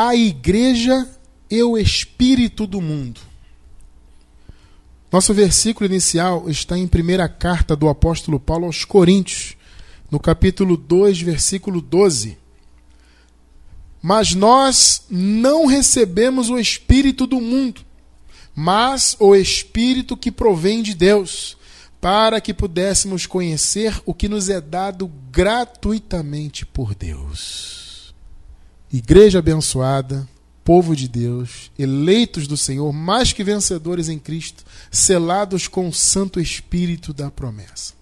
a igreja e o espírito do mundo. Nosso versículo inicial está em primeira carta do apóstolo Paulo aos Coríntios, no capítulo 2, versículo 12. Mas nós não recebemos o espírito do mundo, mas o espírito que provém de Deus, para que pudéssemos conhecer o que nos é dado gratuitamente por Deus. Igreja abençoada, povo de Deus, eleitos do Senhor, mais que vencedores em Cristo, selados com o Santo Espírito da promessa.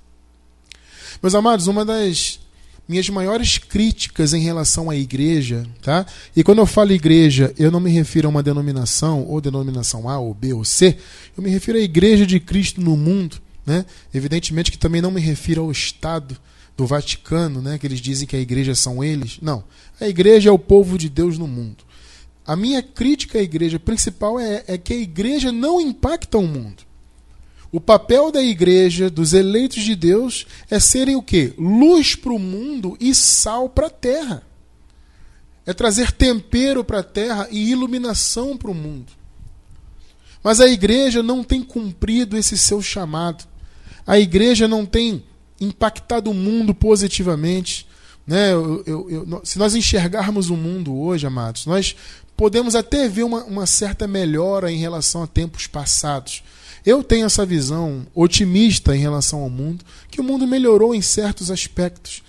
Meus amados, uma das minhas maiores críticas em relação à igreja, tá? E quando eu falo igreja, eu não me refiro a uma denominação, ou denominação A, ou B, ou C, eu me refiro à igreja de Cristo no mundo, né? Evidentemente que também não me refiro ao Estado do Vaticano, né? Que eles dizem que a igreja são eles. Não. A igreja é o povo de Deus no mundo. A minha crítica à igreja principal é, é que a igreja não impacta o mundo. O papel da igreja, dos eleitos de Deus, é serem o quê? Luz para o mundo e sal para a terra. É trazer tempero para a terra e iluminação para o mundo. Mas a igreja não tem cumprido esse seu chamado. A igreja não tem impactado o mundo positivamente. Né? Eu, eu, eu, se nós enxergarmos o mundo hoje, amados, nós podemos até ver uma, uma certa melhora em relação a tempos passados. Eu tenho essa visão otimista em relação ao mundo, que o mundo melhorou em certos aspectos.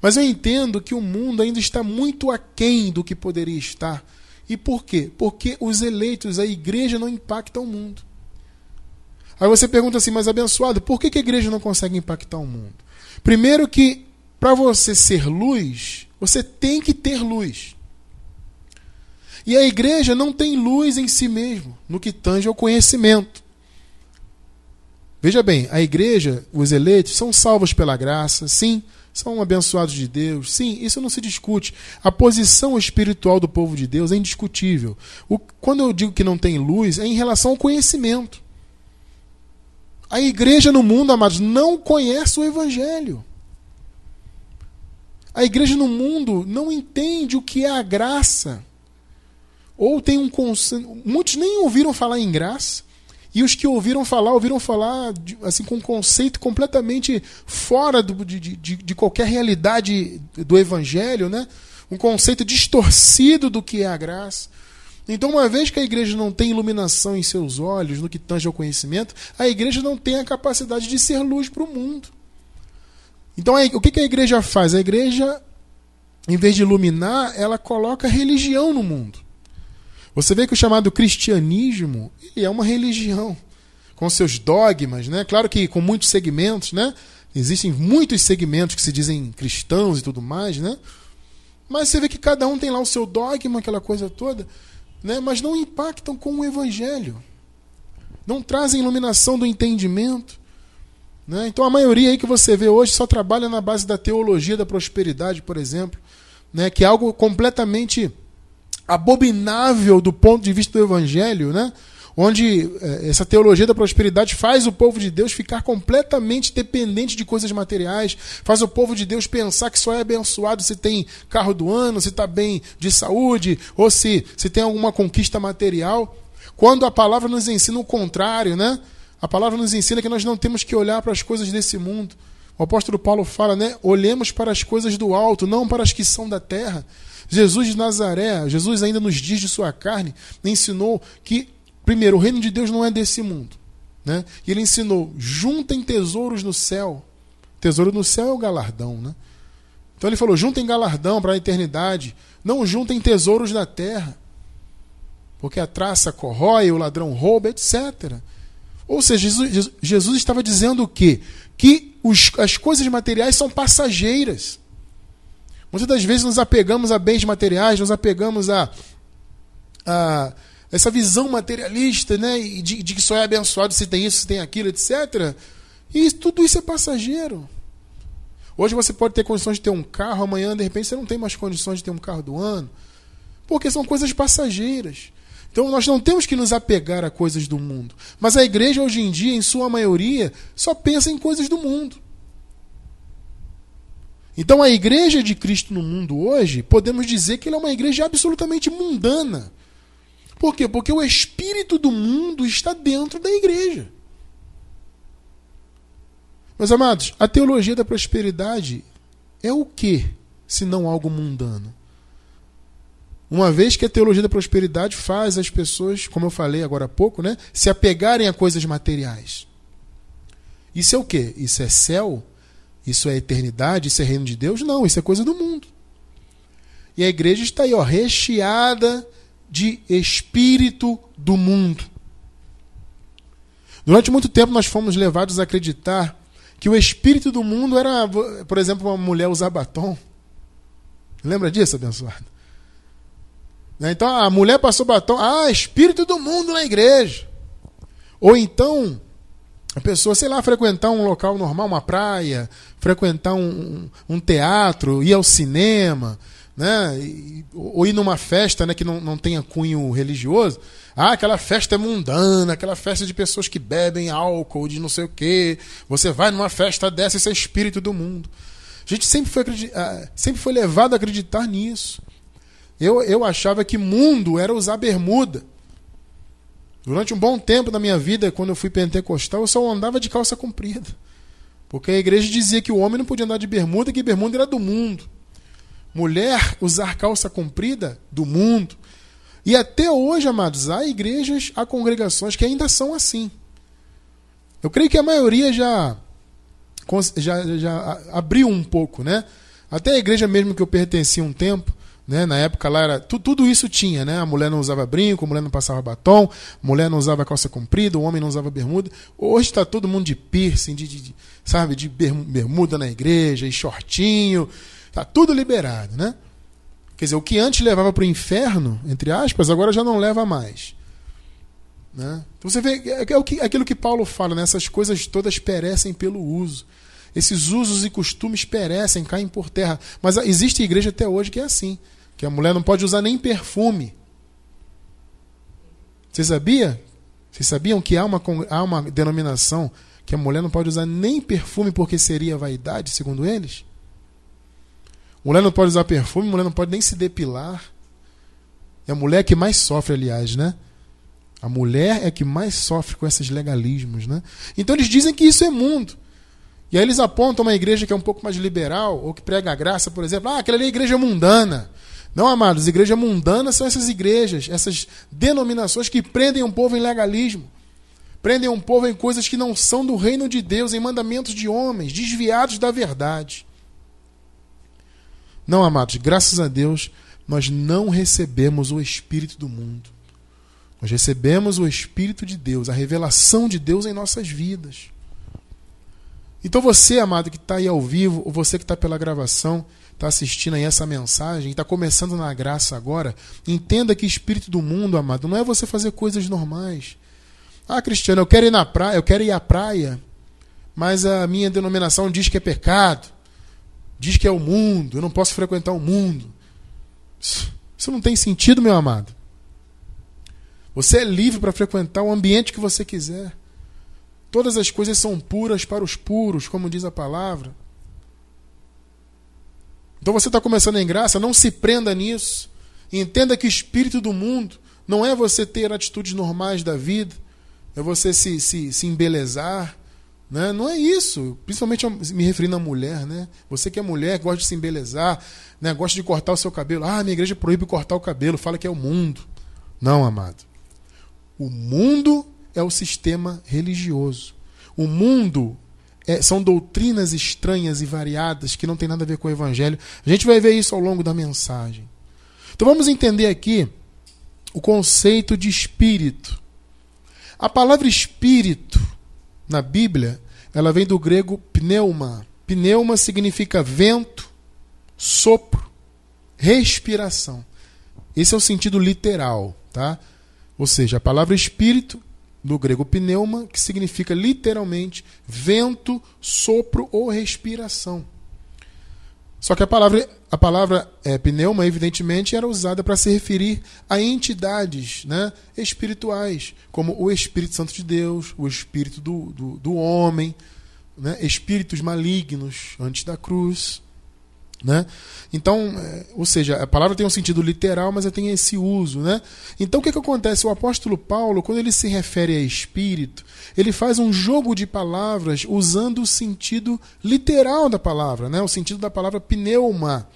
Mas eu entendo que o mundo ainda está muito aquém do que poderia estar. E por quê? Porque os eleitos, a igreja não impacta o mundo. Aí você pergunta assim, mas abençoado, por que, a igreja não consegue impactar o mundo? Primeiro que para você ser luz, você tem que ter luz. E a igreja não tem luz em si mesmo, no que tange ao conhecimento. Veja bem, a igreja, os eleitos, são salvos pela graça, sim, são abençoados de Deus, sim, isso não se discute. A posição espiritual do povo de Deus é indiscutível. O, quando eu digo que não tem luz, é em relação ao conhecimento. A igreja no mundo, amados, não conhece o Evangelho. A igreja no mundo não entende o que é a graça. Ou tem um conceito. Muitos nem ouviram falar em graça. E os que ouviram falar, ouviram falar assim com um conceito completamente fora do, de, de, de qualquer realidade do Evangelho, né? um conceito distorcido do que é a graça. Então, uma vez que a igreja não tem iluminação em seus olhos no que tange ao conhecimento, a igreja não tem a capacidade de ser luz para o mundo. Então, o que a igreja faz? A igreja, em vez de iluminar, ela coloca religião no mundo. Você vê que o chamado cristianismo é uma religião com seus dogmas, né? Claro que com muitos segmentos, né? Existem muitos segmentos que se dizem cristãos e tudo mais, né? Mas você vê que cada um tem lá o seu dogma, aquela coisa toda, né? Mas não impactam com o evangelho. Não trazem iluminação do entendimento. Né? Então a maioria aí que você vê hoje só trabalha na base da teologia da prosperidade, por exemplo, né? que é algo completamente abominável do ponto de vista do evangelho, né? onde eh, essa teologia da prosperidade faz o povo de Deus ficar completamente dependente de coisas materiais, faz o povo de Deus pensar que só é abençoado se tem carro do ano, se está bem de saúde, ou se, se tem alguma conquista material, quando a palavra nos ensina o contrário, né? A palavra nos ensina que nós não temos que olhar para as coisas desse mundo. O apóstolo Paulo fala, né? Olhemos para as coisas do alto, não para as que são da terra. Jesus de Nazaré, Jesus ainda nos dias de sua carne, ensinou que, primeiro, o reino de Deus não é desse mundo. Né? E ele ensinou: juntem tesouros no céu. Tesouro no céu é o galardão. Né? Então ele falou: juntem galardão para a eternidade. Não juntem tesouros na terra. Porque a traça corrói, o ladrão rouba, etc. Ou seja, Jesus, Jesus estava dizendo o quê? Que os, as coisas materiais são passageiras. Muitas das vezes nos apegamos a bens materiais, nos apegamos a, a essa visão materialista, né? De, de, que só é abençoado se tem isso, se tem aquilo, etc. E tudo isso é passageiro. Hoje você pode ter condições de ter um carro, amanhã, de repente, você não tem mais condições de ter um carro do ano. Porque são coisas passageiras. Então nós não temos que nos apegar a coisas do mundo. Mas a igreja, hoje em dia, em sua maioria, só pensa em coisas do mundo. Então a igreja de Cristo no mundo hoje, podemos dizer que ela é uma igreja absolutamente mundana. Por quê? Porque o espírito do mundo está dentro da igreja. Meus amados, a teologia da prosperidade é o que, se não algo mundano? Uma vez que a teologia da prosperidade faz as pessoas, como eu falei agora há pouco, né, se apegarem a coisas materiais. Isso é o que? Isso é céu? Isso é eternidade? Isso é reino de Deus? Não, isso é coisa do mundo. E a igreja está aí, ó, recheada de espírito do mundo. Durante muito tempo nós fomos levados a acreditar que o espírito do mundo era, por exemplo, uma mulher usar batom. Lembra disso, abençoado? Né, então a mulher passou batom, ah, espírito do mundo na igreja. Ou então a pessoa, sei lá, frequentar um local normal, uma praia, frequentar um, um teatro, ir ao cinema, né? ou ir numa festa né, que não, não tenha cunho religioso. Ah, aquela festa é mundana, aquela festa de pessoas que bebem álcool, de não sei o quê. Você vai numa festa dessa, esse é espírito do mundo. A gente sempre foi, ah, sempre foi levado a acreditar nisso. Eu, eu achava que mundo era usar bermuda. Durante um bom tempo da minha vida, quando eu fui pentecostal, eu só andava de calça comprida. Porque a igreja dizia que o homem não podia andar de bermuda, que bermuda era do mundo. Mulher usar calça comprida, do mundo. E até hoje, amados, há igrejas, há congregações que ainda são assim. Eu creio que a maioria já, já, já abriu um pouco, né? Até a igreja mesmo que eu pertencia um tempo, né? Na época lá era tu, tudo isso tinha, né? A mulher não usava brinco, a mulher não passava batom, a mulher não usava calça comprida, o homem não usava bermuda. Hoje está todo mundo de piercing, de, de, de, sabe, de bermuda na igreja, e shortinho, tá tudo liberado, né? Quer dizer, o que antes levava para o inferno, entre aspas, agora já não leva mais. Né? Então você vê, é, é aquilo que Paulo fala, né? essas coisas todas perecem pelo uso. Esses usos e costumes perecem, caem por terra. Mas existe igreja até hoje que é assim que a mulher não pode usar nem perfume. Você sabia? Vocês sabiam que há uma, há uma denominação que a mulher não pode usar nem perfume porque seria vaidade, segundo eles? Mulher não pode usar perfume, mulher não pode nem se depilar. É a mulher que mais sofre, aliás, né? A mulher é que mais sofre com esses legalismos, né? Então eles dizem que isso é mundo. E aí eles apontam uma igreja que é um pouco mais liberal, ou que prega a graça, por exemplo. Ah, aquela ali é igreja mundana. Não, amados, igreja mundana são essas igrejas, essas denominações que prendem um povo em legalismo, prendem um povo em coisas que não são do reino de Deus, em mandamentos de homens, desviados da verdade. Não, amados, graças a Deus, nós não recebemos o Espírito do mundo. Nós recebemos o Espírito de Deus, a revelação de Deus em nossas vidas. Então você, amado, que está aí ao vivo, ou você que está pela gravação, está assistindo aí essa mensagem, está começando na graça agora, entenda que espírito do mundo, amado, não é você fazer coisas normais. Ah, Cristiano, eu quero ir na praia, eu quero ir à praia, mas a minha denominação diz que é pecado, diz que é o mundo, eu não posso frequentar o mundo. Isso não tem sentido, meu amado. Você é livre para frequentar o ambiente que você quiser. Todas as coisas são puras para os puros, como diz a palavra. Então você está começando em graça, não se prenda nisso. Entenda que o espírito do mundo não é você ter atitudes normais da vida, é você se, se, se embelezar. Né? Não é isso. Principalmente me referindo à mulher. Né? Você que é mulher, gosta de se embelezar, né? gosta de cortar o seu cabelo. Ah, minha igreja proíbe cortar o cabelo, fala que é o mundo. Não, amado. O mundo é o sistema religioso. O mundo é, são doutrinas estranhas e variadas que não tem nada a ver com o Evangelho. A gente vai ver isso ao longo da mensagem. Então vamos entender aqui o conceito de espírito. A palavra espírito na Bíblia, ela vem do grego pneuma. Pneuma significa vento, sopro, respiração. Esse é o sentido literal, tá? Ou seja, a palavra espírito do grego pneuma, que significa literalmente vento, sopro ou respiração. Só que a palavra, a palavra é, pneuma, evidentemente, era usada para se referir a entidades né, espirituais, como o Espírito Santo de Deus, o Espírito do, do, do homem, né, espíritos malignos antes da cruz. Né? Então, é, ou seja, a palavra tem um sentido literal, mas ela tem esse uso. Né? Então, o que, que acontece? O apóstolo Paulo, quando ele se refere a espírito, ele faz um jogo de palavras usando o sentido literal da palavra, né? o sentido da palavra pneuma.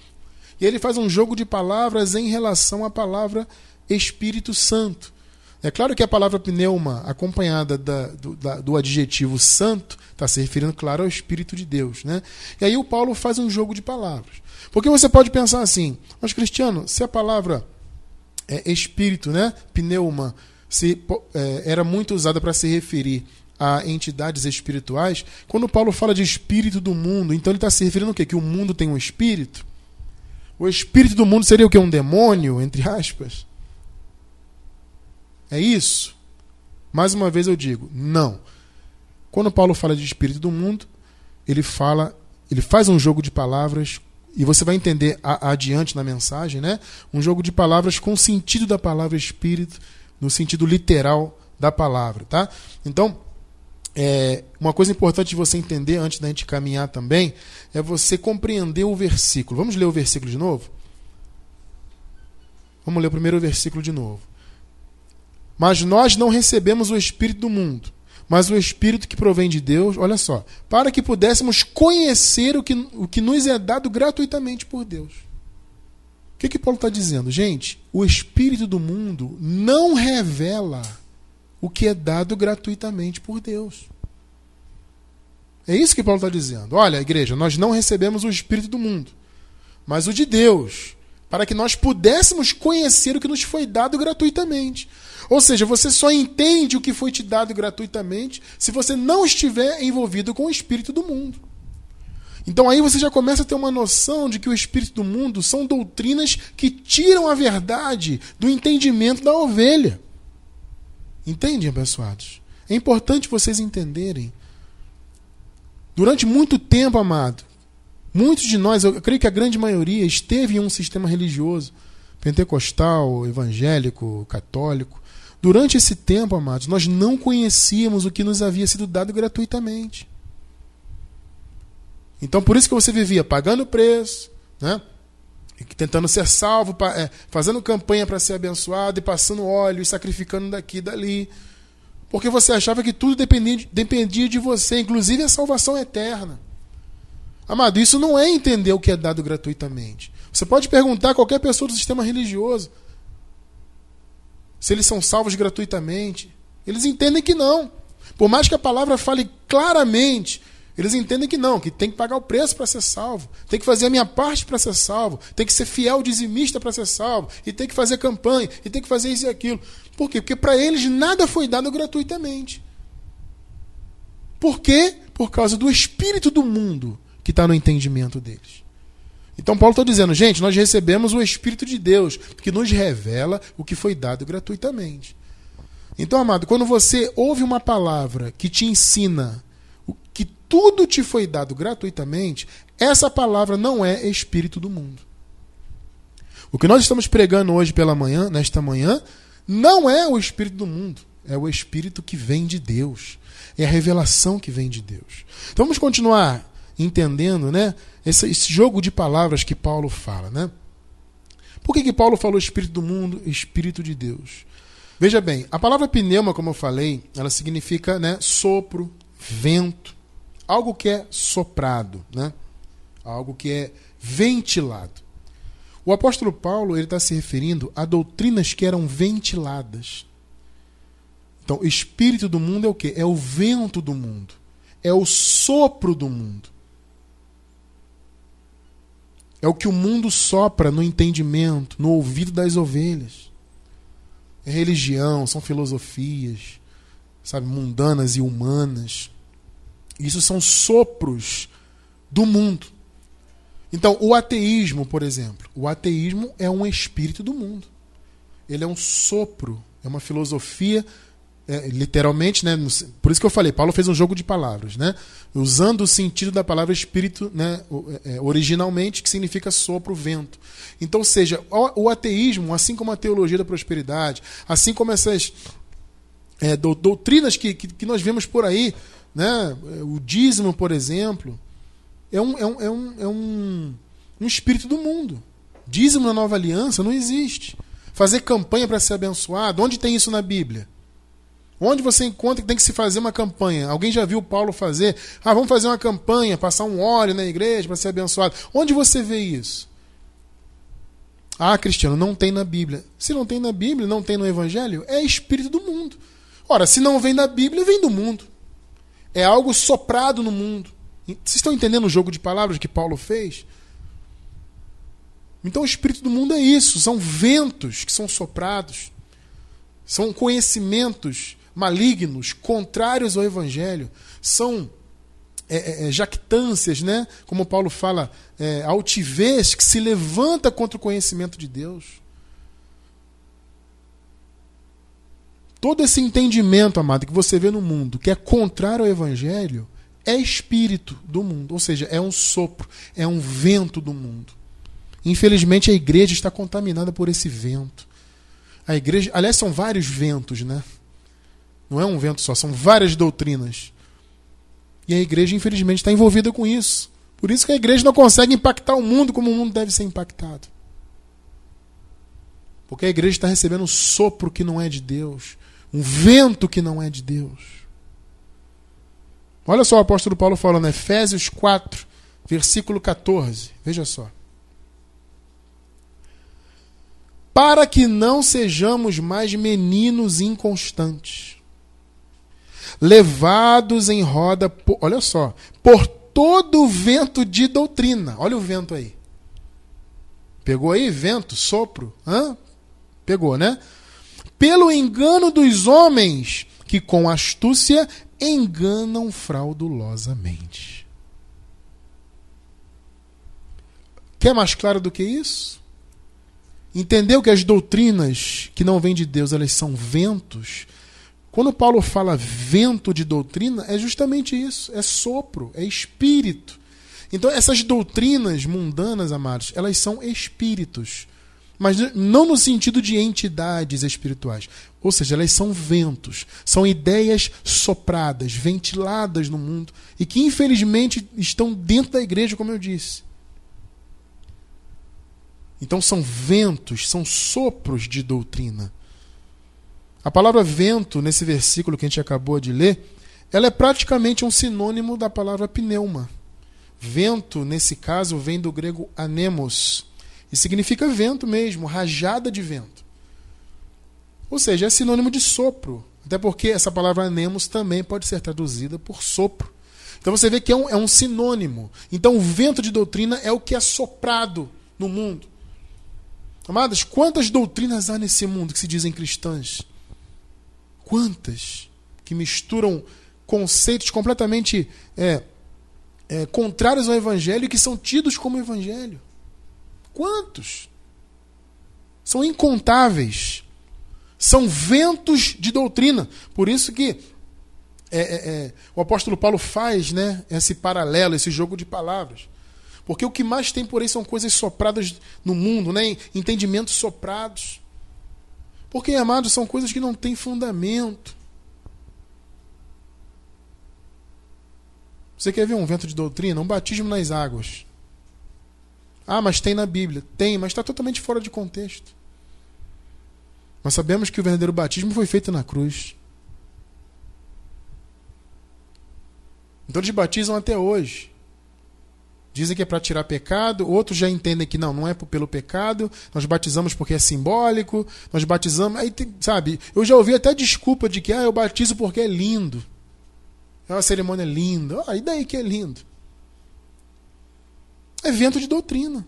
E ele faz um jogo de palavras em relação à palavra Espírito Santo. É claro que a palavra pneuma, acompanhada da, do, da, do, adjetivo santo, está se referindo, claro, ao Espírito de Deus. Né? E aí o Paulo faz um jogo de palavras. Porque você pode pensar assim, mas Cristiano, se a palavra é, espírito, né, pneuma, se, é, era muito usada para se referir a entidades espirituais, quando Paulo fala de espírito do mundo, então ele está se referindo ao quê? Que o mundo tem um espírito? O espírito do mundo seria o que? Um demônio, entre aspas? É isso? Mais uma vez eu digo, não. Quando Paulo fala de espírito do mundo, ele fala, ele faz um jogo de palavras e você vai entender a, adiante na mensagem, né? Um jogo de palavras com o sentido da palavra espírito, no sentido literal da palavra, tá? Então, é, uma coisa importante de você entender antes da gente caminhar também é você compreender o versículo. Vamos ler o versículo de novo? Vamos ler o primeiro versículo de novo. Mas nós não recebemos o Espírito do mundo, mas o Espírito que provém de Deus, olha só, para que pudéssemos conhecer o que, o que nos é dado gratuitamente por Deus. O que, que Paulo está dizendo? Gente, o Espírito do mundo não revela o que é dado gratuitamente por Deus. É isso que Paulo está dizendo. Olha, igreja, nós não recebemos o Espírito do mundo, mas o de Deus, para que nós pudéssemos conhecer o que nos foi dado gratuitamente. Ou seja, você só entende o que foi te dado gratuitamente se você não estiver envolvido com o espírito do mundo. Então aí você já começa a ter uma noção de que o espírito do mundo são doutrinas que tiram a verdade do entendimento da ovelha. Entendem, abençoados? É importante vocês entenderem. Durante muito tempo, amado, muitos de nós, eu creio que a grande maioria, esteve em um sistema religioso, pentecostal, evangélico, católico, Durante esse tempo, amados, nós não conhecíamos o que nos havia sido dado gratuitamente. Então, por isso que você vivia pagando preço, né? tentando ser salvo, é, fazendo campanha para ser abençoado e passando óleo e sacrificando daqui e dali. Porque você achava que tudo dependia, dependia de você, inclusive a salvação eterna. Amado, isso não é entender o que é dado gratuitamente. Você pode perguntar a qualquer pessoa do sistema religioso se eles são salvos gratuitamente. Eles entendem que não. Por mais que a palavra fale claramente, eles entendem que não, que tem que pagar o preço para ser salvo, tem que fazer a minha parte para ser salvo, tem que ser fiel dizimista para ser salvo, e tem que fazer campanha, e tem que fazer isso e aquilo. Por quê? Porque para eles nada foi dado gratuitamente. Por quê? Por causa do espírito do mundo que está no entendimento deles. Então Paulo está dizendo, gente, nós recebemos o Espírito de Deus, que nos revela o que foi dado gratuitamente. Então, amado, quando você ouve uma palavra que te ensina que tudo te foi dado gratuitamente, essa palavra não é espírito do mundo. O que nós estamos pregando hoje pela manhã, nesta manhã, não é o espírito do mundo, é o espírito que vem de Deus. É a revelação que vem de Deus. Então vamos continuar entendendo, né? Esse, esse, jogo de palavras que Paulo fala, né? Por que, que Paulo falou espírito do mundo, espírito de Deus? Veja bem, a palavra pneuma, como eu falei, ela significa, né, sopro, vento, algo que é soprado, né? Algo que é ventilado. O apóstolo Paulo ele está se referindo a doutrinas que eram ventiladas. Então, espírito do mundo é o que? É o vento do mundo. É o sopro do mundo. É o que o mundo sopra no entendimento, no ouvido das ovelhas. É religião, são filosofias, sabe, mundanas e humanas. Isso são sopros do mundo. Então, o ateísmo, por exemplo, o ateísmo é um espírito do mundo. Ele é um sopro, é uma filosofia é, literalmente, né? Por isso que eu falei, Paulo fez um jogo de palavras, né? Usando o sentido da palavra espírito, né? É, originalmente, que significa sopro, vento. Então, ou seja, o, ateísmo, assim como a teologia da prosperidade, assim como essas é, do, doutrinas que, que, que, nós vemos por aí, né? O dízimo, por exemplo, é um, é um, é um, é um um espírito do mundo. Dízimo na nova aliança não existe. Fazer campanha para ser abençoado, onde tem isso na Bíblia? Onde você encontra que tem que se fazer uma campanha? Alguém já viu Paulo fazer? Ah, vamos fazer uma campanha, passar um óleo na igreja para ser abençoado. Onde você vê isso? Ah, Cristiano, não tem na Bíblia. Se não tem na Bíblia, não tem no Evangelho, é espírito do mundo. Ora, se não vem da Bíblia, vem do mundo. É algo soprado no mundo. Vocês estão entendendo o jogo de palavras que Paulo fez? Então, o espírito do mundo é isso: são ventos que são soprados, são conhecimentos malignos, contrários ao Evangelho, são é, é, é, jactâncias, né? como Paulo fala, é, altivez que se levanta contra o conhecimento de Deus. Todo esse entendimento, amado, que você vê no mundo, que é contrário ao Evangelho, é espírito do mundo, ou seja, é um sopro, é um vento do mundo. Infelizmente a igreja está contaminada por esse vento. A igreja, aliás, são vários ventos, né? Não é um vento só, são várias doutrinas. E a igreja, infelizmente, está envolvida com isso. Por isso que a igreja não consegue impactar o mundo como o mundo deve ser impactado. Porque a igreja está recebendo um sopro que não é de Deus, um vento que não é de Deus. Olha só o apóstolo Paulo falando, Efésios 4, versículo 14. Veja só. Para que não sejamos mais meninos inconstantes levados em roda, por, olha só, por todo vento de doutrina. Olha o vento aí. Pegou aí vento, sopro? Hã? Pegou, né? Pelo engano dos homens que com astúcia enganam fraudulosamente. Quer mais claro do que isso? Entendeu que as doutrinas que não vêm de Deus, elas são ventos quando Paulo fala vento de doutrina, é justamente isso: é sopro, é espírito. Então, essas doutrinas mundanas, amados, elas são espíritos. Mas não no sentido de entidades espirituais. Ou seja, elas são ventos, são ideias sopradas, ventiladas no mundo e que infelizmente estão dentro da igreja, como eu disse. Então são ventos, são sopros de doutrina. A palavra vento, nesse versículo que a gente acabou de ler, ela é praticamente um sinônimo da palavra pneuma. Vento, nesse caso, vem do grego anemos, e significa vento mesmo, rajada de vento. Ou seja, é sinônimo de sopro, até porque essa palavra anemos também pode ser traduzida por sopro. Então você vê que é um, é um sinônimo. Então o vento de doutrina é o que é soprado no mundo. Amadas, quantas doutrinas há nesse mundo que se dizem cristãs? Quantas que misturam conceitos completamente é, é, contrários ao Evangelho e que são tidos como Evangelho? Quantos? São incontáveis. São ventos de doutrina. Por isso que é, é, é, o apóstolo Paulo faz né, esse paralelo, esse jogo de palavras. Porque o que mais tem por aí são coisas sopradas no mundo, né? entendimentos soprados. Porque, amados, são coisas que não têm fundamento. Você quer ver um vento de doutrina? Um batismo nas águas. Ah, mas tem na Bíblia. Tem, mas está totalmente fora de contexto. Nós sabemos que o verdadeiro batismo foi feito na cruz. Então eles batizam até hoje. Dizem que é para tirar pecado, outros já entendem que não, não é pelo pecado, nós batizamos porque é simbólico, nós batizamos. Aí, tem, sabe, eu já ouvi até desculpa de que ah, eu batizo porque é lindo. É uma cerimônia linda. Ah, e daí que é lindo? É vento de doutrina.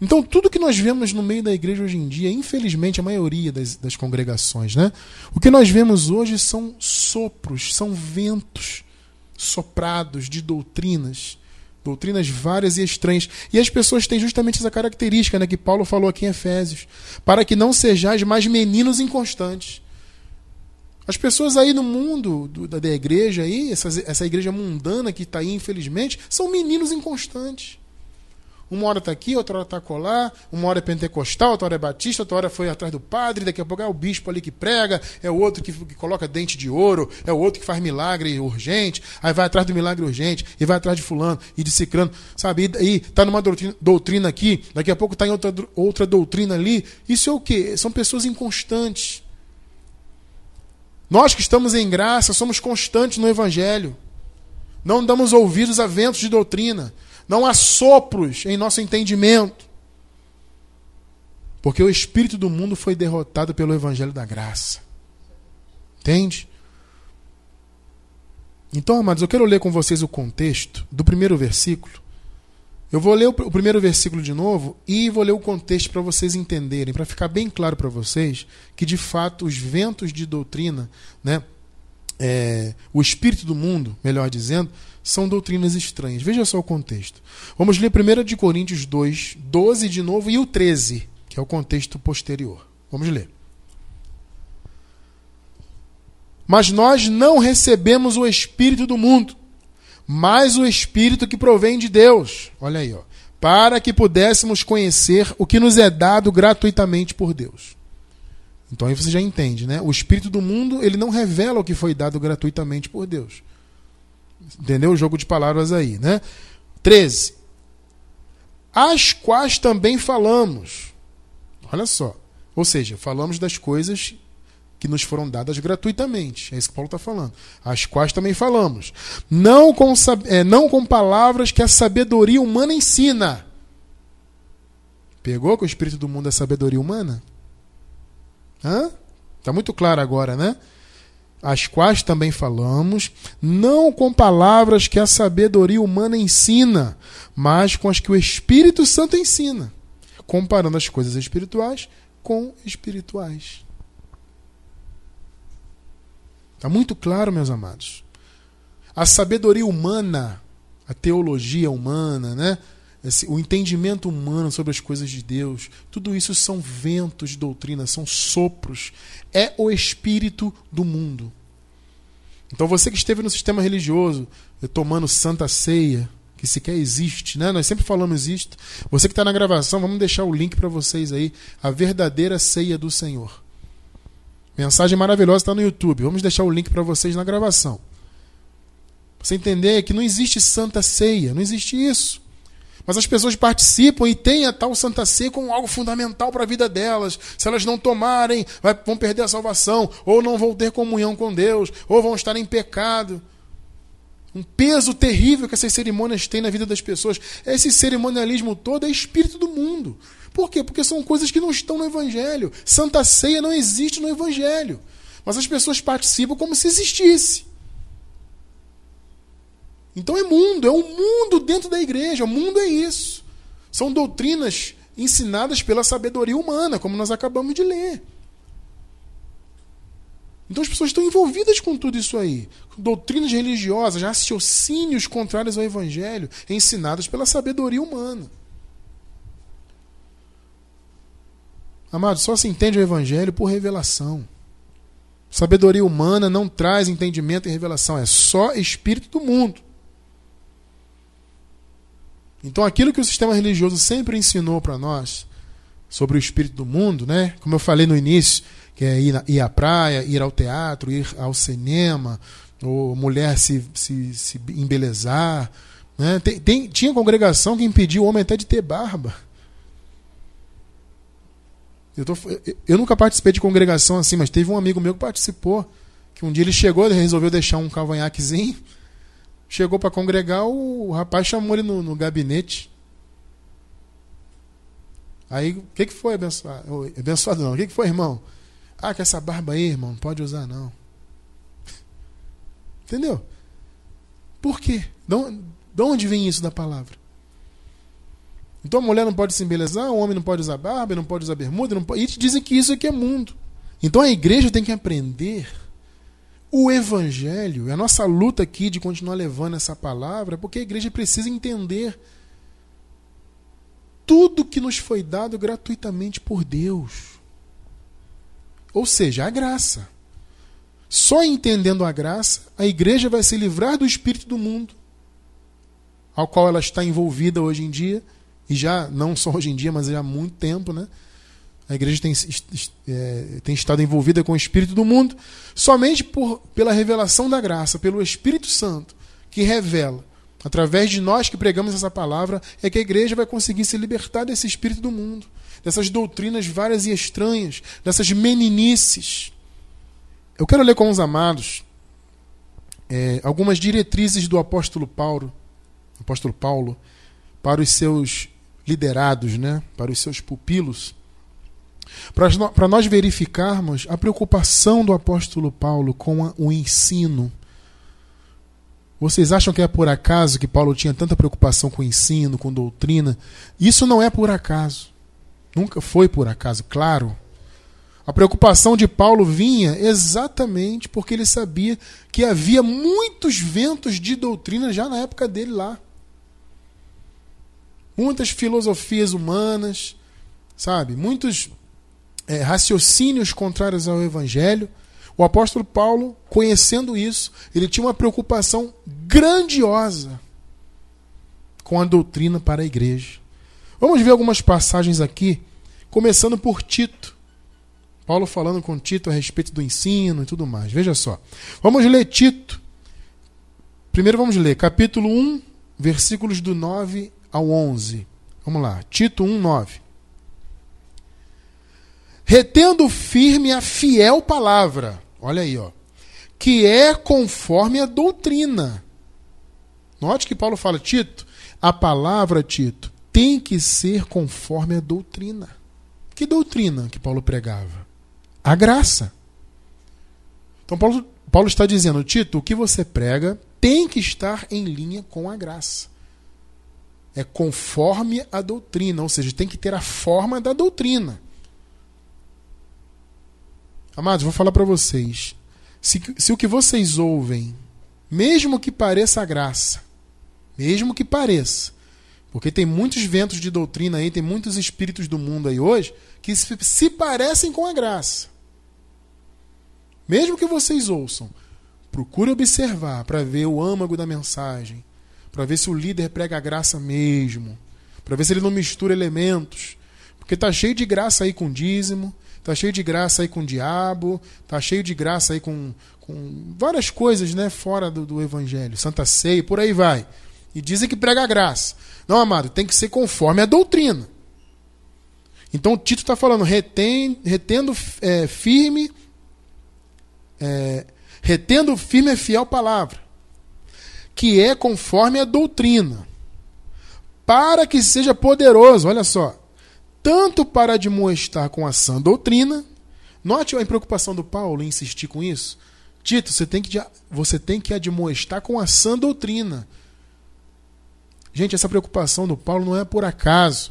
Então, tudo que nós vemos no meio da igreja hoje em dia, infelizmente, a maioria das, das congregações, né? O que nós vemos hoje são sopros, são ventos soprados de doutrinas, doutrinas várias e estranhas. E as pessoas têm justamente essa característica, né, que Paulo falou aqui em Efésios, para que não sejais mais meninos inconstantes. As pessoas aí no mundo do, da, da, igreja aí, essa, essa igreja mundana que está aí, infelizmente, são meninos inconstantes. Uma hora está aqui, outra hora está colar, uma hora é pentecostal, outra hora é batista, outra hora foi atrás do padre, daqui a pouco é o bispo ali que prega, é o outro que, que coloca dente de ouro, é o outro que faz milagre urgente, aí vai atrás do milagre urgente, e vai atrás de fulano e de ciclano, sabe? E está numa doutrina, doutrina, aqui, daqui a pouco está em outra, outra doutrina ali. Isso é o quê? São pessoas inconstantes. Nós que estamos em graça somos constantes no Evangelho. Não damos ouvidos a ventos de doutrina. Não há sopros em nosso entendimento. Porque o espírito do mundo foi derrotado pelo evangelho da graça. Entende? Então, amados, eu quero ler com vocês o contexto do primeiro versículo. Eu vou ler o primeiro versículo de novo e vou ler o contexto para vocês entenderem, para ficar bem claro para vocês que de fato os ventos de doutrina, né, é, o espírito do mundo, melhor dizendo, são doutrinas estranhas. Veja só o contexto. Vamos ler 1 de Coríntios 2, 12 de novo e o 13, que é o contexto posterior. Vamos ler. Mas nós não recebemos o espírito do mundo, mas o espírito que provém de Deus. Olha aí, ó. Para que pudéssemos conhecer o que nos é dado gratuitamente por Deus. Então aí você já entende, né? O espírito do mundo, ele não revela o que foi dado gratuitamente por Deus. Entendeu o jogo de palavras aí, né? 13. As quais também falamos. Olha só. Ou seja, falamos das coisas que nos foram dadas gratuitamente. É isso que Paulo está falando. As quais também falamos. Não com, é, não com palavras que a sabedoria humana ensina. Pegou que o espírito do mundo é sabedoria humana? Hã? Tá muito claro agora, né? As quais também falamos, não com palavras que a sabedoria humana ensina, mas com as que o Espírito Santo ensina, comparando as coisas espirituais com espirituais. Está muito claro, meus amados. A sabedoria humana, a teologia humana, né? O entendimento humano sobre as coisas de Deus, tudo isso são ventos de doutrina, são sopros. É o espírito do mundo. Então você que esteve no sistema religioso, tomando santa ceia, que sequer existe, né? Nós sempre falamos isto. Você que está na gravação, vamos deixar o link para vocês aí, a verdadeira ceia do Senhor. Mensagem maravilhosa está no YouTube. Vamos deixar o link para vocês na gravação. Você entender que não existe santa ceia, não existe isso. Mas as pessoas participam e têm a tal Santa Ceia como algo fundamental para a vida delas. Se elas não tomarem, vão perder a salvação, ou não vão ter comunhão com Deus, ou vão estar em pecado. Um peso terrível que essas cerimônias têm na vida das pessoas. Esse cerimonialismo todo é espírito do mundo. Por quê? Porque são coisas que não estão no Evangelho. Santa Ceia não existe no Evangelho. Mas as pessoas participam como se existisse. Então é mundo, é um mundo dentro da igreja. O mundo é isso. São doutrinas ensinadas pela sabedoria humana, como nós acabamos de ler. Então as pessoas estão envolvidas com tudo isso aí. Doutrinas religiosas, raciocínios contrários ao evangelho, ensinados pela sabedoria humana. Amado, só se entende o evangelho por revelação. Sabedoria humana não traz entendimento e revelação, é só espírito do mundo. Então, aquilo que o sistema religioso sempre ensinou para nós sobre o espírito do mundo, né? Como eu falei no início, que é ir, ir à praia, ir ao teatro, ir ao cinema, ou mulher se, se, se embelezar. Né? Tem, tem, tinha congregação que impedia o homem até de ter barba. Eu, tô, eu, nunca participei de congregação assim, mas teve um amigo meu que participou. Que um dia ele chegou, e resolveu deixar um cavanhaquezinho Chegou para congregar, o rapaz chamou ele no, no gabinete. Aí, o que, que foi, abençoado? Abençoado não, o que, que foi, irmão? Ah, que essa barba aí, irmão, não pode usar não. Entendeu? Por quê? De onde vem isso da palavra? Então a mulher não pode se embelezar, o homem não pode usar barba, não pode usar bermuda, não pode... e te dizem que isso aqui é mundo. Então a igreja tem que aprender o Evangelho, a nossa luta aqui de continuar levando essa palavra, é porque a igreja precisa entender tudo que nos foi dado gratuitamente por Deus. Ou seja, a graça. Só entendendo a graça, a igreja vai se livrar do espírito do mundo, ao qual ela está envolvida hoje em dia, e já não só hoje em dia, mas já há muito tempo, né? A igreja tem, é, tem estado envolvida com o espírito do mundo somente por, pela revelação da graça, pelo Espírito Santo, que revela, através de nós que pregamos essa palavra, é que a igreja vai conseguir se libertar desse espírito do mundo, dessas doutrinas várias e estranhas, dessas meninices. Eu quero ler com os amados é, algumas diretrizes do apóstolo Paulo, apóstolo Paulo, para os seus liderados, né, para os seus pupilos para nós verificarmos a preocupação do apóstolo Paulo com o ensino. Vocês acham que é por acaso que Paulo tinha tanta preocupação com o ensino, com doutrina? Isso não é por acaso. Nunca foi por acaso, claro. A preocupação de Paulo vinha exatamente porque ele sabia que havia muitos ventos de doutrina já na época dele lá. Muitas filosofias humanas, sabe? Muitos é, raciocínios contrários ao Evangelho. O apóstolo Paulo, conhecendo isso, ele tinha uma preocupação grandiosa com a doutrina para a igreja. Vamos ver algumas passagens aqui, começando por Tito. Paulo falando com Tito a respeito do ensino e tudo mais. Veja só. Vamos ler Tito. Primeiro vamos ler capítulo 1, versículos do 9 ao 11. Vamos lá. Tito 1, 9 retendo firme a fiel palavra. Olha aí, ó. Que é conforme a doutrina. Note que Paulo fala, Tito, a palavra, Tito, tem que ser conforme a doutrina. Que doutrina que Paulo pregava? A graça. Então Paulo, Paulo está dizendo, Tito, o que você prega tem que estar em linha com a graça. É conforme a doutrina, ou seja, tem que ter a forma da doutrina. Amados, vou falar para vocês. Se, se o que vocês ouvem, mesmo que pareça graça, mesmo que pareça, porque tem muitos ventos de doutrina aí, tem muitos espíritos do mundo aí hoje que se, se parecem com a graça. Mesmo que vocês ouçam, procure observar para ver o âmago da mensagem, para ver se o líder prega a graça mesmo, para ver se ele não mistura elementos, porque tá cheio de graça aí com dízimo, Tá cheio de graça aí com o diabo, tá cheio de graça aí com, com várias coisas, né, fora do, do evangelho, Santa Ceia, por aí vai. E dizem que prega a graça. Não, amado, tem que ser conforme a doutrina. Então o Tito está falando, retém, retendo é, firme, é, retendo firme e fiel palavra, que é conforme a doutrina, para que seja poderoso, olha só, tanto para admoestar com a sã doutrina. Note a preocupação do Paulo em insistir com isso. Tito, você tem que, você tem que admoestar com a sã doutrina. Gente, essa preocupação do Paulo não é por acaso.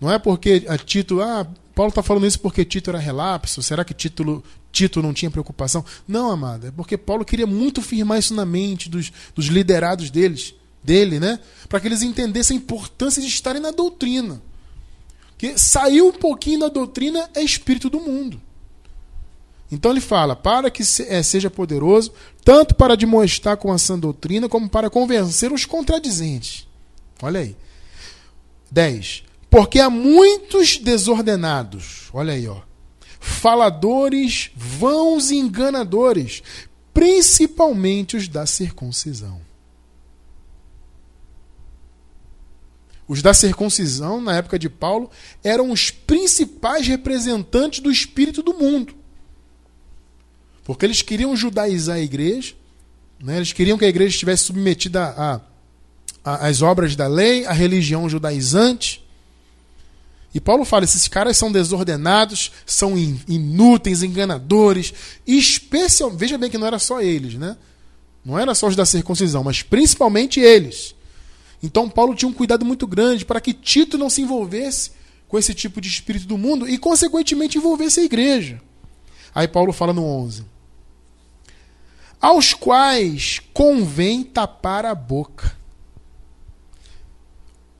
Não é porque a Tito, ah, Paulo está falando isso porque Tito era relapso. Será que Tito, Tito não tinha preocupação? Não, amado, é porque Paulo queria muito firmar isso na mente dos, dos liderados deles, dele, né? Para que eles entendessem a importância de estarem na doutrina que saiu um pouquinho da doutrina é espírito do mundo. Então ele fala, para que é, seja poderoso, tanto para demonstrar com a sã doutrina, como para convencer os contradizentes. Olha aí. 10. Porque há muitos desordenados, olha aí, ó, faladores, vãos e enganadores, principalmente os da circuncisão. Os da circuncisão, na época de Paulo, eram os principais representantes do espírito do mundo. Porque eles queriam judaizar a igreja, né? eles queriam que a igreja estivesse submetida às obras da lei, à religião judaizante. E Paulo fala: esses caras são desordenados, são inúteis, enganadores, especial. Veja bem que não era só eles, né? Não era só os da circuncisão, mas principalmente eles. Então Paulo tinha um cuidado muito grande para que Tito não se envolvesse com esse tipo de espírito do mundo e, consequentemente, envolvesse a igreja. Aí Paulo fala no 11: Aos quais convém tapar a boca.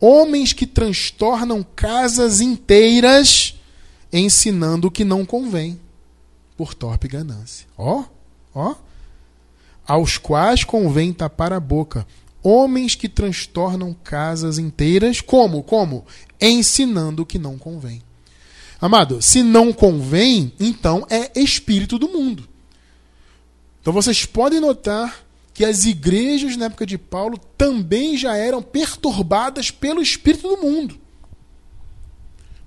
Homens que transtornam casas inteiras ensinando o que não convém, por torpe ganância. Ó, ó. Aos quais convém tapar a boca homens que transtornam casas inteiras, como? Como? Ensinando o que não convém. Amado, se não convém, então é espírito do mundo. Então vocês podem notar que as igrejas na época de Paulo também já eram perturbadas pelo espírito do mundo.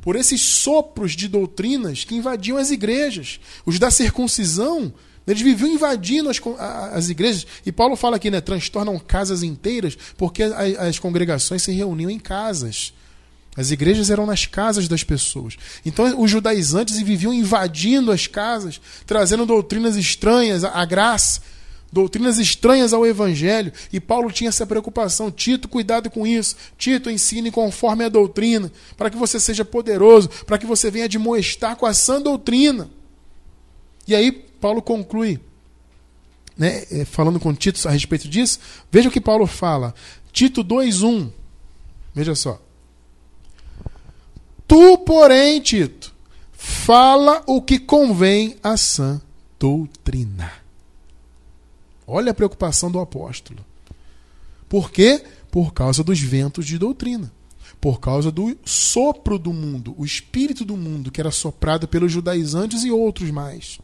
Por esses sopros de doutrinas que invadiam as igrejas. Os da circuncisão eles viviam invadindo as, as igrejas. E Paulo fala aqui, né? Transtornam casas inteiras, porque as, as congregações se reuniam em casas. As igrejas eram nas casas das pessoas. Então os judaizantes viviam invadindo as casas, trazendo doutrinas estranhas à graça, doutrinas estranhas ao evangelho. E Paulo tinha essa preocupação. Tito, cuidado com isso. Tito, ensine conforme a doutrina, para que você seja poderoso, para que você venha admoestar com a sã doutrina. E aí Paulo conclui, né, é, falando com Tito a respeito disso, veja o que Paulo fala. Tito 2:1. Veja só. Tu, porém, Tito, fala o que convém à sã doutrina. Olha a preocupação do apóstolo. Por quê? Por causa dos ventos de doutrina. Por causa do sopro do mundo, o espírito do mundo que era soprado pelos judaizantes e outros mais.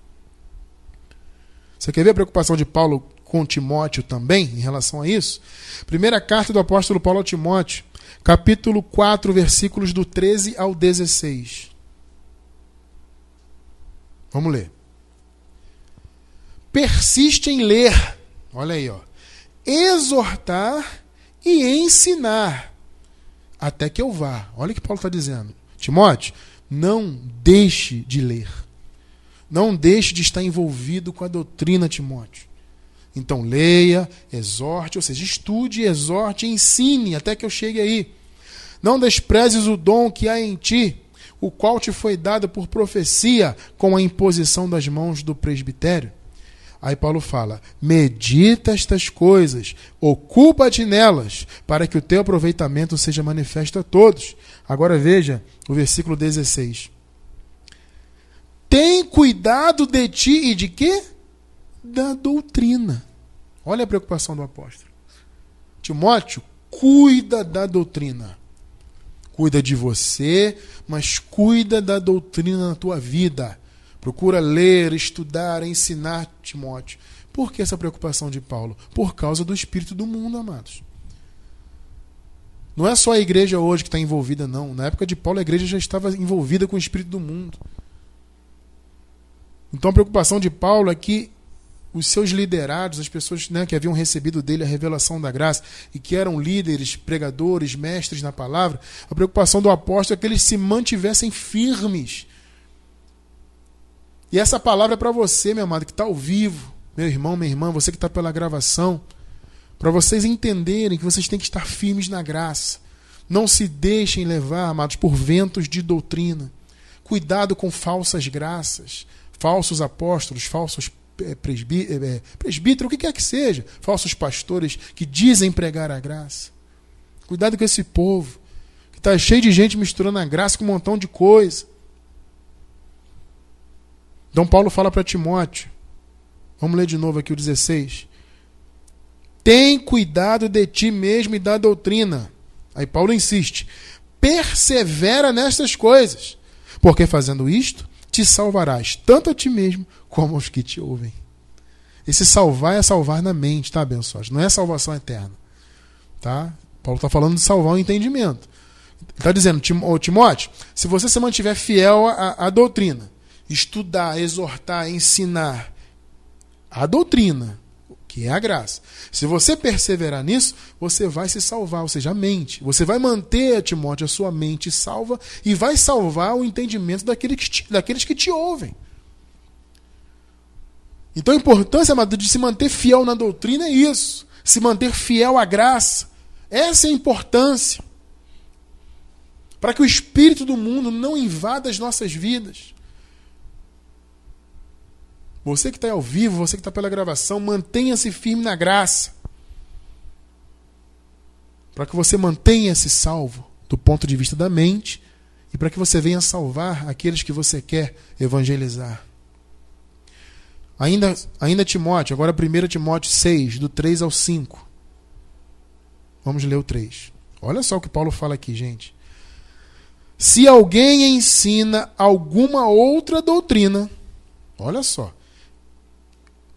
Você quer ver a preocupação de Paulo com Timóteo também em relação a isso? Primeira carta do apóstolo Paulo a Timóteo, capítulo 4, versículos do 13 ao 16. Vamos ler. Persiste em ler, olha aí, ó, exortar e ensinar, até que eu vá. Olha o que Paulo está dizendo. Timóteo, não deixe de ler. Não deixe de estar envolvido com a doutrina, Timóteo. Então leia, exorte, ou seja, estude, exorte, ensine até que eu chegue aí. Não desprezes o dom que há em ti, o qual te foi dado por profecia com a imposição das mãos do presbitério. Aí Paulo fala: medita estas coisas, ocupa-te nelas, para que o teu aproveitamento seja manifesto a todos. Agora veja o versículo 16. Tem cuidado de ti e de quê? Da doutrina. Olha a preocupação do apóstolo. Timóteo, cuida da doutrina. Cuida de você, mas cuida da doutrina na tua vida. Procura ler, estudar, ensinar Timóteo. Por que essa preocupação de Paulo? Por causa do espírito do mundo, amados. Não é só a igreja hoje que está envolvida, não. Na época de Paulo, a igreja já estava envolvida com o espírito do mundo. Então a preocupação de Paulo é que os seus liderados, as pessoas né, que haviam recebido dele a revelação da graça e que eram líderes, pregadores, mestres na palavra, a preocupação do apóstolo é que eles se mantivessem firmes. E essa palavra é para você, meu amado, que está ao vivo, meu irmão, minha irmã, você que está pela gravação, para vocês entenderem que vocês têm que estar firmes na graça. Não se deixem levar, amados, por ventos de doutrina. Cuidado com falsas graças falsos apóstolos, falsos é, presbí é, é, presbíteros, o que quer que seja, falsos pastores que dizem pregar a graça. Cuidado com esse povo, que está cheio de gente misturando a graça com um montão de coisa. Então Paulo fala para Timóteo, vamos ler de novo aqui o 16. Tem cuidado de ti mesmo e da doutrina. Aí Paulo insiste: persevera nestas coisas, porque fazendo isto, te salvarás, tanto a ti mesmo como aos que te ouvem. Esse salvar é salvar na mente, tá, abençoados? Não é salvação eterna. Tá? Paulo está falando de salvar o entendimento. Está dizendo, Timóteo, se você se mantiver fiel à, à doutrina, estudar, exortar, ensinar a doutrina, que é a graça. Se você perseverar nisso, você vai se salvar, ou seja, a mente. Você vai manter, Timóteo, a sua mente salva e vai salvar o entendimento daqueles que te, daqueles que te ouvem. Então a importância, de se manter fiel na doutrina é isso. Se manter fiel à graça. Essa é a importância. Para que o espírito do mundo não invada as nossas vidas. Você que está ao vivo, você que está pela gravação, mantenha-se firme na graça. Para que você mantenha-se salvo do ponto de vista da mente e para que você venha salvar aqueles que você quer evangelizar. Ainda, ainda Timóteo, agora 1 Timóteo 6, do 3 ao 5. Vamos ler o 3. Olha só o que Paulo fala aqui, gente. Se alguém ensina alguma outra doutrina, olha só.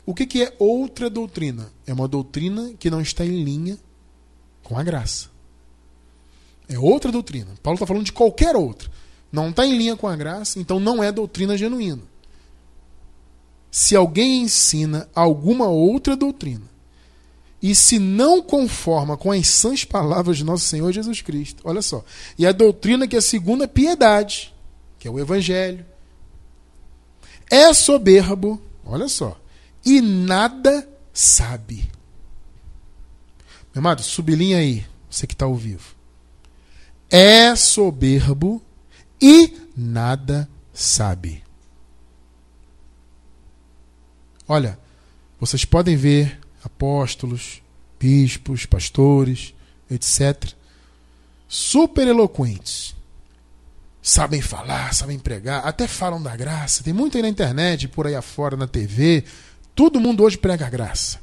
O que, que é outra doutrina? É uma doutrina que não está em linha com a graça. É outra doutrina. Paulo está falando de qualquer outra. Não está em linha com a graça, então não é doutrina genuína. Se alguém ensina alguma outra doutrina e se não conforma com as sãs palavras de nosso Senhor Jesus Cristo, olha só, e a doutrina que é segundo a piedade, que é o Evangelho, é soberbo, olha só, e nada sabe. Meu amado, sublinha aí, você que está ao vivo. É soberbo e nada sabe. Olha, vocês podem ver apóstolos, bispos, pastores, etc., super eloquentes. Sabem falar, sabem pregar, até falam da graça. Tem muito aí na internet, por aí afora, na TV. Todo mundo hoje prega graça.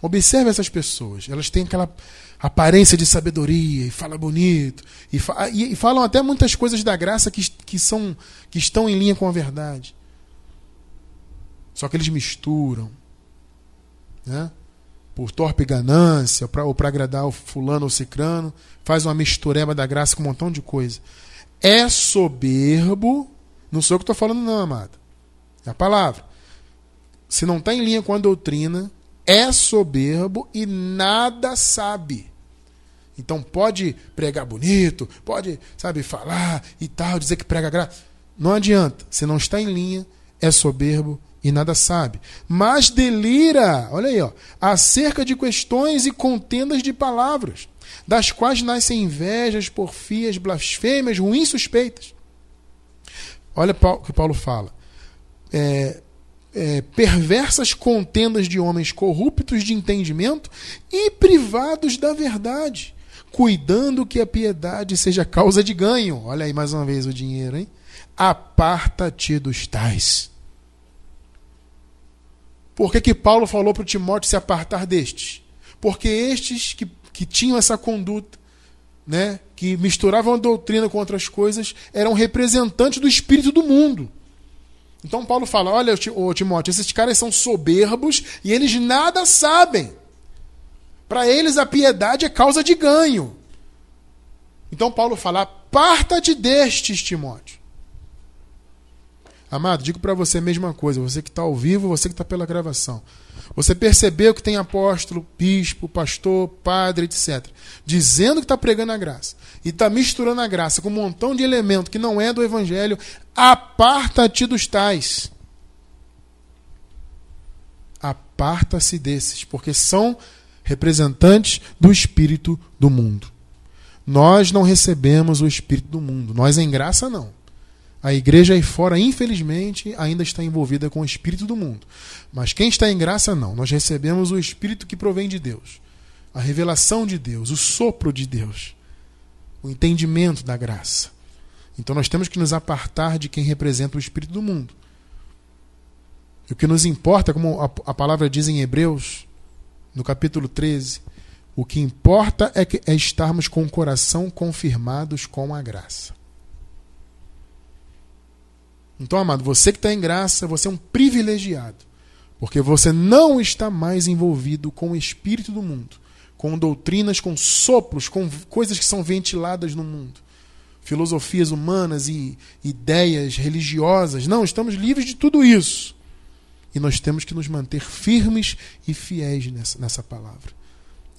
Observe essas pessoas. Elas têm aquela aparência de sabedoria e fala bonito. E, fa e, falam até muitas coisas da graça que, que, são, que estão em linha com a verdade. Só que eles misturam. Né? Por torpe ganância, pra, ou para agradar o fulano ou cicrano, faz uma mistureba da graça com um montão de coisa. É soberbo, não sou eu que estou falando, não, amado. É a palavra. Se não está em linha com a doutrina, é soberbo e nada sabe. Então pode pregar bonito, pode, sabe, falar e tal, dizer que prega graça. Não adianta. Se não está em linha, é soberbo e nada sabe. Mas delira, olha aí, ó, acerca de questões e contendas de palavras, das quais nascem invejas, porfias, blasfêmias, ruins suspeitas. Olha o que Paulo fala. É, é, perversas contendas de homens corruptos de entendimento e privados da verdade, cuidando que a piedade seja causa de ganho. Olha aí mais uma vez o dinheiro, hein? Aparta-te dos tais. Por que, que Paulo falou para Timóteo se apartar destes? Porque estes que, que tinham essa conduta, né, que misturavam a doutrina com outras coisas, eram representantes do espírito do mundo. Então Paulo fala: olha, ô Timóteo, esses caras são soberbos e eles nada sabem. Para eles a piedade é causa de ganho. Então Paulo fala: aparta-te destes, Timóteo. Amado, digo para você a mesma coisa, você que está ao vivo, você que está pela gravação. Você percebeu que tem apóstolo, bispo, pastor, padre, etc. Dizendo que está pregando a graça. E está misturando a graça com um montão de elemento que não é do evangelho. Aparta-te dos tais. Aparta-se desses, porque são representantes do espírito do mundo. Nós não recebemos o espírito do mundo. Nós em graça não. A igreja aí fora, infelizmente, ainda está envolvida com o espírito do mundo. Mas quem está em graça, não. Nós recebemos o espírito que provém de Deus, a revelação de Deus, o sopro de Deus, o entendimento da graça. Então nós temos que nos apartar de quem representa o espírito do mundo. O que nos importa, como a, palavra diz em Hebreus, no capítulo 13, o que importa é, que, é estarmos com o coração confirmados com a graça. Então, amado, você que está em graça, você é um privilegiado. Porque você não está mais envolvido com o espírito do mundo, com doutrinas, com sopros, com coisas que são ventiladas no mundo. Filosofias humanas e ideias religiosas. Não, estamos livres de tudo isso. E nós temos que nos manter firmes e fiéis nessa, nessa palavra.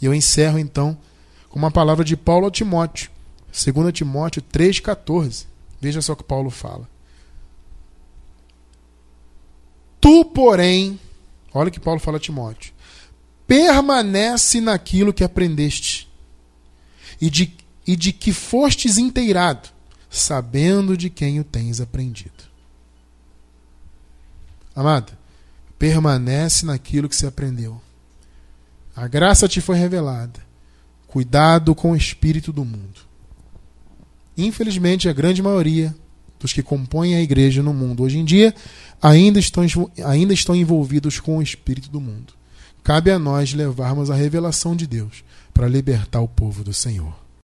E eu encerro então com uma palavra de Paulo a Timóteo, 2 Timóteo 3,14. Veja só o que Paulo fala. Tu, porém, olha o que Paulo fala a Timóteo, permanece naquilo que aprendeste e de, e de que fostes inteirado, sabendo de quem o tens aprendido. Amado, permanece naquilo que se aprendeu. A graça te foi revelada. Cuidado com o espírito do mundo. Infelizmente, a grande maioria dos que compõem a igreja no mundo hoje em dia ainda estão, ainda estão envolvidos com o espírito do mundo. cabe a nós levarmos a revelação de Deus para libertar o povo do Senhor.